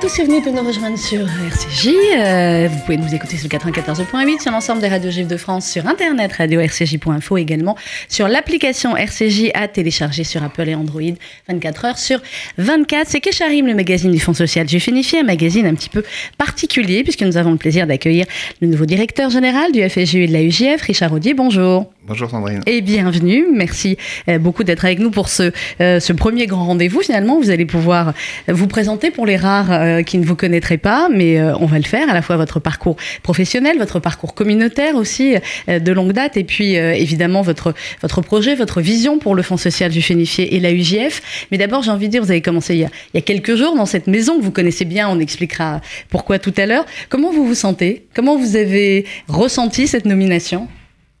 Tous et bienvenue de nous rejoindre sur RCJ. Euh, vous pouvez nous écouter sur le 94.8 sur l'ensemble des radios juives de France, sur internet radio-rcj.info également sur l'application RCJ à télécharger sur Apple et Android 24 heures sur 24. C'est Kesharim, le magazine du Fonds social juif unifié, un magazine un petit peu particulier puisque nous avons le plaisir d'accueillir le nouveau directeur général du FSJU et de la UJF, Richard Audier. Bonjour. Bonjour Sandrine. Et bienvenue. Merci euh, beaucoup d'être avec nous pour ce, euh, ce premier grand rendez-vous. Finalement, vous allez pouvoir vous présenter pour les rares euh, qui ne vous connaîtraient pas, mais on va le faire. À la fois votre parcours professionnel, votre parcours communautaire aussi de longue date, et puis évidemment votre, votre projet, votre vision pour le Fonds social du Fénifié et la UJF. Mais d'abord, j'ai envie de dire, vous avez commencé il y, a, quelques jours dans cette maison que vous connaissez bien. On expliquera pourquoi tout à l'heure. Comment vous vous sentez? Comment vous avez ressenti cette nomination?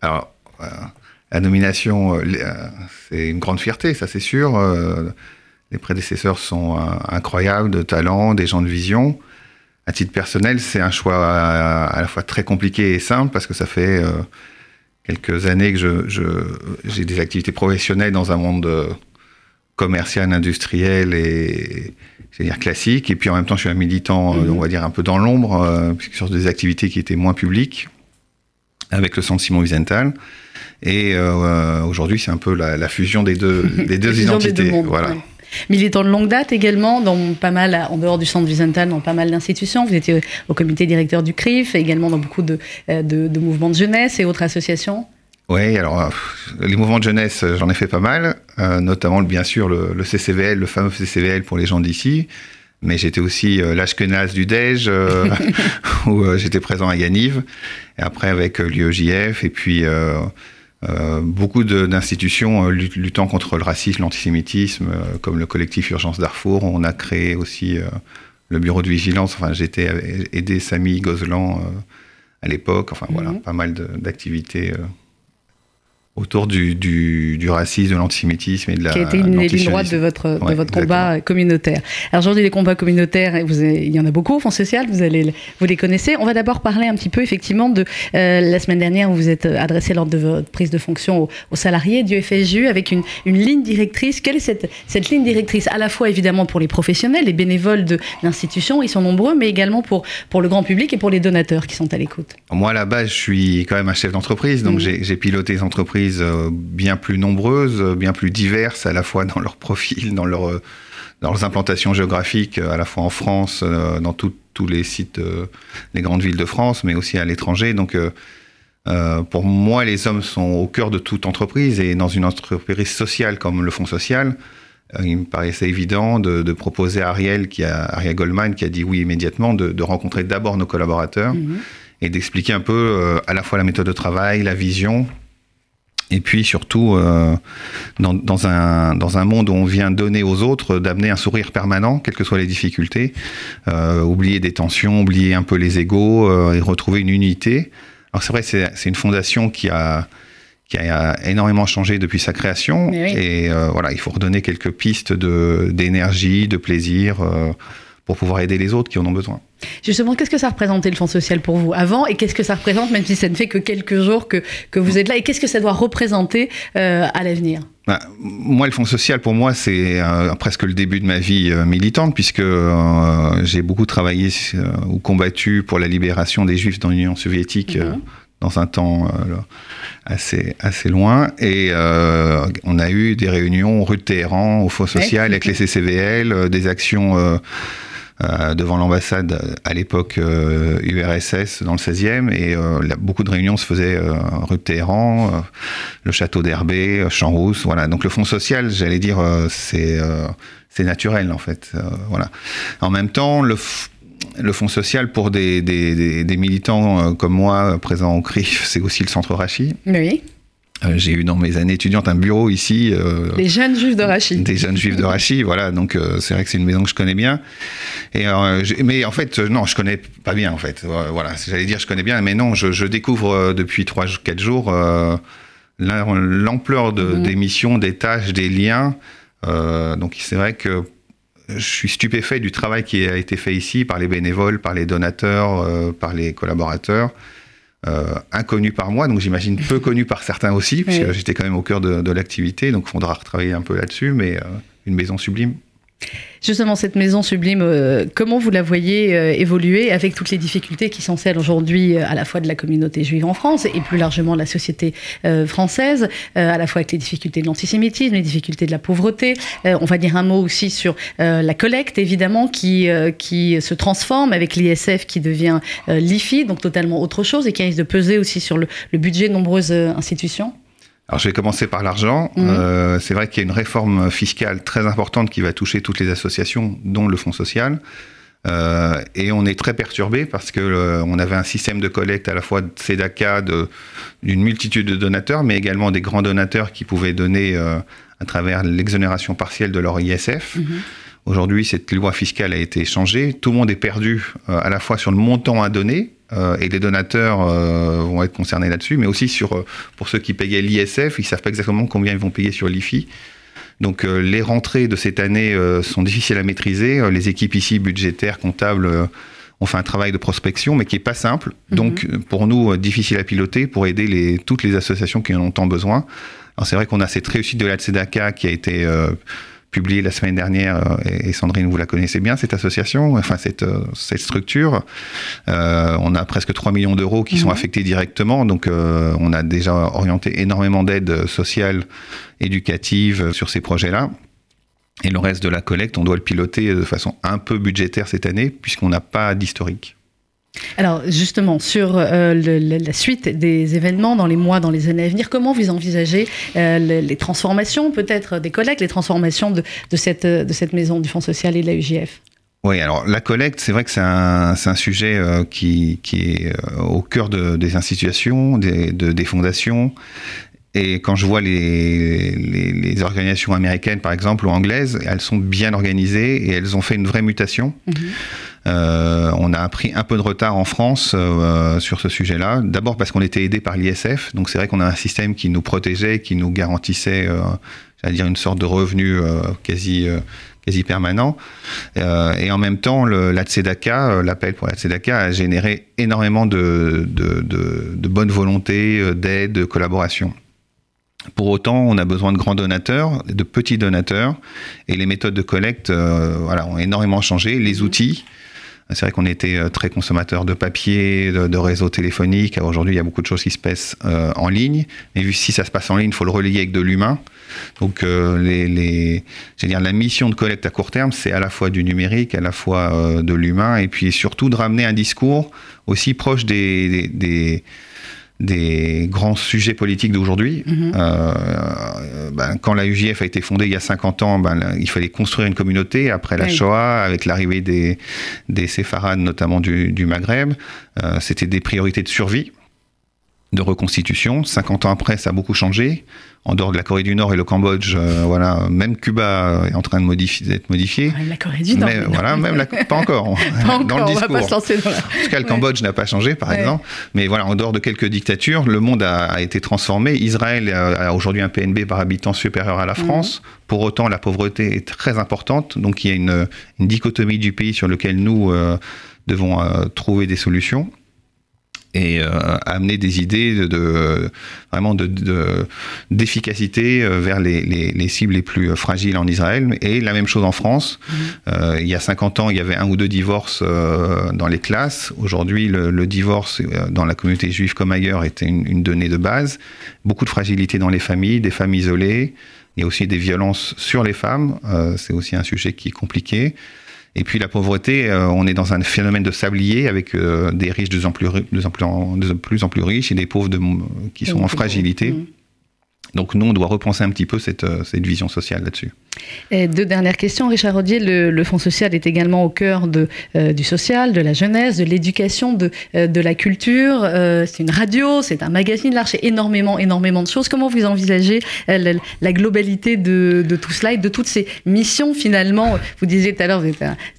Alors, la nomination, euh, euh, c'est une grande fierté, ça c'est sûr. Euh, les prédécesseurs sont incroyables, de talent, des gens de vision. À titre personnel, c'est un choix à, la fois très compliqué et simple parce que ça fait quelques années que je, j'ai des activités professionnelles dans un monde commercial, industriel et dire classique. Et puis en même temps, je suis un militant, mmh. on va dire un peu dans l'ombre, sur des activités qui étaient moins publiques, avec le centre Simon Wiesenthal. Et euh, aujourd'hui, c'est un peu la, fusion des deux, des deux identités. voilà. Militant de longue date également, dans pas mal, en dehors du centre Vicental, dans pas mal d'institutions. Vous étiez au comité directeur du CRIF, également dans beaucoup de, euh, de, mouvements de jeunesse et autres associations. Oui, alors euh, les mouvements de jeunesse, j'en ai fait pas mal, notamment bien sûr le, le, CCVL, le fameux CCVL pour les gens d'ici. Mais j'étais aussi euh, l'Ashkenaz du DEJ, où j'étais présent à Yaniv, et après avec l'UEJF, et puis euh, beaucoup d'institutions euh, luttant contre le racisme, l'antisémitisme, euh, comme le collectif Urgence Darfour. On a créé aussi le bureau de vigilance. Enfin, j'étais aidé Samy Gozlan à l'époque. Enfin, voilà, mhm. pas mal d'activités autour du, du, du, racisme, de l'antisémitisme et de la. Qui a été une des lignes droites de votre, de votre combat communautaire. Alors aujourd'hui, les combats communautaires, vous il y en a beaucoup au Fonds social, vous, allez, vous les connaissez. On va d'abord parler un petit peu effectivement de euh, la semaine dernière où vous êtes adressé lors de votre prise de fonction aux, salariés du FSJU avec une, une, ligne directrice. Quelle est cette, cette ligne directrice? À la fois évidemment pour les professionnels, les bénévoles de l'institution, ils sont nombreux, mais également pour, pour le grand public et pour les donateurs qui sont à l'écoute. Moi, à la base, je suis quand même un chef d'entreprise, donc mmh. j'ai piloté des entreprises euh, bien plus nombreuses, bien plus diverses, à la fois dans leur profil, dans, leur, euh, dans leurs implantations géographiques, à la fois en France, euh, dans tous les sites, les grandes villes de France, mais aussi à l'étranger. Donc, pour moi, les hommes sont au cœur de toute entreprise et dans une entreprise sociale comme le Fonds social, il me paraissait évident de, proposer à Ariel, qui a, Ariel Goldman, qui a dit oui immédiatement, de, rencontrer d'abord nos collaborateurs mm-hmm. et d'expliquer un peu à la fois la méthode de travail, la vision, et puis surtout, euh, dans, dans, un, dans un monde où on vient donner aux autres, d'amener un sourire permanent, quelles que soient les difficultés, euh, oublier des tensions, oublier un peu les égaux euh, et retrouver une unité. Alors c'est vrai, c'est une fondation qui a, qui a énormément changé depuis sa création. Et euh, voilà, il faut redonner quelques pistes d'énergie, de, de, plaisir euh, pour pouvoir aider les autres qui en ont besoin. Justement, qu'est-ce que ça représentait le Fonds social pour vous avant et qu'est-ce que ça représente, même si ça ne fait que quelques jours que, que vous êtes là, et qu'est-ce que ça doit représenter euh, à l'avenir? Bah, moi, le Fonds social, pour moi, c'est euh, presque le début de ma vie euh, militante, puisque j'ai beaucoup travaillé ou combattu pour la libération des Juifs dans l'Union soviétique mhm. dans un temps assez, assez loin. Et on a eu des réunions rue de Téhéran, au Fonds social, avec les CCVL, des actions devant l'ambassade euh, à l'époque URSS euh, dans le 16e et beaucoup de réunions se faisaient rue de Téhéran, le château d'Herbé, Champs-Rousse, voilà. Donc le fonds social, j'allais dire, c'est c'est naturel en fait, voilà. En même temps, le le Fonds social pour des, des, des, militants comme moi présents au CRIF, c'est aussi le centre Rachi. Oui. Euh, j'ai eu dans mes années étudiantes un bureau ici. Euh, des jeunes juifs de Rachid. Des jeunes juifs de Rachid, voilà. Donc euh, c'est vrai que c'est une maison que je connais bien. Et mais en fait, non, je connais pas bien en fait. Voilà, j'allais dire je connais bien, mais non, je, je découvre depuis trois, quatre jours l'ampleur de, mhm. des missions, des tâches, des liens. donc c'est vrai que je suis stupéfait du travail qui a été fait ici par les bénévoles, par les donateurs, par les collaborateurs. Euh, inconnu par moi, donc j'imagine peu connu par certains aussi, puisque j'étais quand même au cœur de, l'activité, donc il faudra retravailler un peu là-dessus, mais euh, une maison sublime. Justement, cette maison sublime, euh, comment vous la voyez euh, évoluer avec toutes les difficultés qui sont celles aujourd'hui euh, à la fois de la communauté juive en France et plus largement de la société française, à la fois avec les difficultés de l'antisémitisme, les difficultés de la pauvreté. on va dire un mot aussi sur la collecte, évidemment, qui, qui se transforme avec l'ISF qui devient l'IFI, donc totalement autre chose et qui risque de peser aussi sur le, le budget de nombreuses institutions. Alors je vais commencer par l'argent. Mhm. Euh, c'est vrai qu'il y a une réforme fiscale très importante qui va toucher toutes les associations, dont le Fonds social. Euh, et on est très perturbé parce que euh, on avait un système de collecte à la fois de CEDACA, d'une multitude de donateurs, mais également des grands donateurs qui pouvaient donner à travers l'exonération partielle de leur ISF. Mhm. Aujourd'hui, cette loi fiscale a été changée. Tout le monde est perdu à la fois sur le montant à donner, euh, et les donateurs euh, vont être concernés là-dessus, mais aussi sur, euh, pour ceux qui payaient l'ISF, ils ne savent pas exactement combien ils vont payer sur l'IFI. Donc les rentrées de cette année sont difficiles à maîtriser. Les équipes ici, budgétaires, comptables, ont fait un travail de prospection, mais qui n'est pas simple. Mhm. Donc pour nous, difficile à piloter pour aider les, toutes les associations qui en ont tant besoin. Alors c'est vrai qu'on a cette réussite de la Tzedaka qui a été publié la semaine dernière, euh, et Sandrine, vous la connaissez bien, cette association, enfin cette, euh, cette structure. Euh, on a presque 3 millions d'euros qui sont mhm. affectés directement, donc on a déjà orienté énormément d'aides sociales, éducatives sur ces projets-là. Et le reste de la collecte, on doit le piloter de façon un peu budgétaire cette année, puisqu'on n'a pas d'historique. Alors justement, sur euh, la suite des événements dans les mois, dans les années à venir, comment vous envisagez euh, les, transformations peut-être des collectes, les transformations de, cette, de cette maison du Fonds social et de la UJF oui, alors la collecte, c'est vrai que c'est un, un, sujet euh, qui, qui, est au cœur de, des institutions, des, de, des fondations. Et quand je vois les, les, les, organisations américaines, par exemple, ou anglaises, elles sont bien organisées et elles ont fait une vraie mutation. Mm-hmm. Euh, on a pris un peu de retard en France euh, sur ce sujet-là. D'abord parce qu'on était aidé par l'ISF, donc c'est vrai qu'on a un système qui nous protégeait, qui nous garantissait, euh, j'allais dire, une sorte de revenu euh, quasi quasi permanent. et en même temps, le, la Tzedaka, l'appel pour la Tzedaka a généré énormément de, de, de, de bonne volonté, d'aide, de collaboration. Pour autant, on a besoin de grands donateurs, de petits donateurs, et les méthodes de collecte voilà, ont énormément changé. Les outils, c'est vrai qu'on était euh, très consommateur de papier, de, réseaux téléphoniques. Aujourd'hui, il y a beaucoup de choses qui se passent euh, en ligne. Mais vu si ça se passe en ligne, il faut le relier avec de l'humain. Donc, euh, les, dire, la mission de collecte à court terme, c'est à la fois du numérique, à la fois de l'humain, et puis surtout de ramener un discours aussi proche des des grands sujets politiques d'aujourd'hui. Mhm. Euh, ben, quand la UJF a été fondée il y a 50 ans, ben, il fallait construire une communauté après la Shoah, avec l'arrivée des, des séfarades, notamment du, du Maghreb. Euh, C'était des priorités de survie, de reconstitution. 50 ans après, ça a beaucoup changé en dehors de la Corée du Nord et le Cambodge, euh, voilà, même Cuba est en train de modifier, d'être modifié. la Corée du Nord. Mais, voilà, même la, pas encore. pas encore, dans le discours. On va pas se lancer dans la... En tout cas, le Cambodge n'a pas changé, par exemple. Mais voilà, en dehors de quelques dictatures, le monde a, a été transformé. Israël a, aujourd'hui un PNB par habitant supérieur à la mhm. France. Pour autant, la pauvreté est très importante. Donc, il y a une, une dichotomie du pays sur lequel nous euh, devons euh, trouver des solutions et euh, amener des idées de, vraiment de, d'efficacité euh, vers les, les, les, cibles les plus fragiles en Israël. Et la même chose en France. Mmh. Euh, il y a 50 ans, il y avait un ou deux divorces euh, dans les classes. Aujourd'hui, le, le, divorce dans la communauté juive comme ailleurs était une, une, donnée de base. Beaucoup de fragilité dans les familles, des femmes isolées. Il y a aussi des violences sur les femmes. c'est aussi un sujet qui est compliqué. Et puis la pauvreté, euh, on est dans un phénomène de sablier avec euh, des riches de plus, en plus, de plus en plus riches et des pauvres de, qui sont en fragilité. Mmh. Donc nous, on doit repenser un petit peu cette, euh, cette vision sociale là-dessus. deux dernières questions. Richard Rodier, le, Fonds social est également au cœur de, euh, du social, de la jeunesse, de l'éducation, de, euh, de la culture. c'est une radio, c'est un magazine large, c'est énormément, énormément de choses. Comment vous envisagez la, globalité de, de, tout cela et de toutes ces missions finalement? Vous disiez tout à l'heure,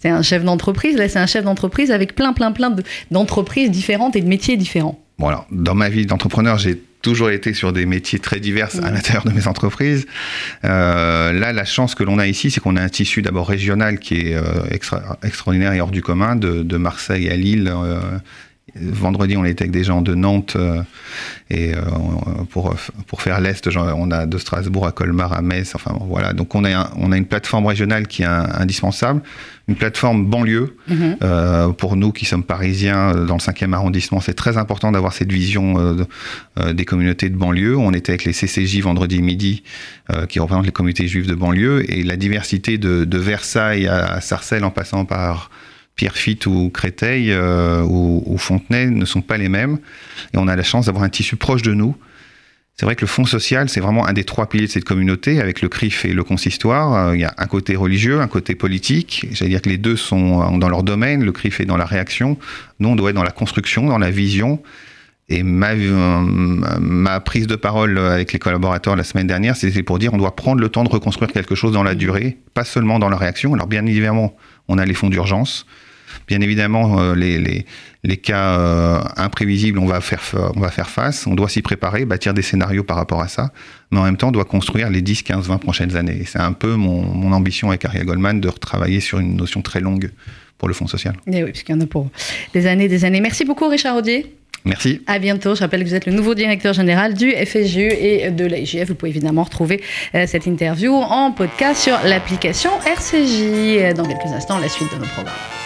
c'est un, un, chef d'entreprise. Là, c'est un chef d'entreprise avec plein, plein, plein d'entreprises différentes et de métiers différents. Bon, dans ma vie d'entrepreneur, j'ai toujours été sur des métiers très divers à l'intérieur de mes entreprises. Euh, là, la chance que l'on a ici, c'est qu'on a un tissu d'abord régional qui est euh, extra, extraordinaire et hors du commun, de, de Marseille à Lille. Euh, vendredi, on était avec des gens de Nantes et pour, pour faire l'Est, on a de Strasbourg à Colmar, à Metz. Enfin voilà, donc on a, on a une plateforme régionale qui est indispensable, une plateforme banlieue. Mhm. pour nous qui sommes parisiens dans le 5e arrondissement, c'est très important d'avoir cette vision des communautés de banlieue. On était avec les CCJ vendredi midi, qui représentent les communautés juives de banlieue, et la diversité de, de Versailles à Sarcelles en passant par Pierrefitte ou Créteil euh, ou, Fontenay ne sont pas les mêmes. Et on a la chance d'avoir un tissu proche de nous. C'est vrai que le fonds social, c'est vraiment un des trois piliers de cette communauté, avec le CRIF et le consistoire. Euh, il y a un côté religieux, un côté politique. J'allais dire que les deux sont dans leur domaine. Le CRIF est dans la réaction. Nous, on doit être dans la construction, dans la vision. Et ma, ma, prise de parole avec les collaborateurs la semaine dernière, c'était pour dire on doit prendre le temps de reconstruire quelque chose dans la durée, pas seulement dans la réaction. Alors bien évidemment, on a les fonds d'urgence. Bien évidemment, euh, les, les, les, cas euh, imprévisibles, on va, faire, on va faire face. On doit s'y préparer, bâtir des scénarios par rapport à ça. Mais en même temps, on doit construire les 10, 15, 20 prochaines années. Et c'est un peu mon, mon ambition avec Ariel Goldman de retravailler sur une notion très longue pour le Fonds social. Et eh oui, puisqu'il y en a pour des années des années. Merci beaucoup, Richard Audier. Merci. À bientôt. Je rappelle que vous êtes le nouveau directeur général du FSJU et de l'AIGF. Vous pouvez évidemment retrouver euh, cette interview en podcast sur l'application RCJ. Dans quelques instants, la suite de nos programmes.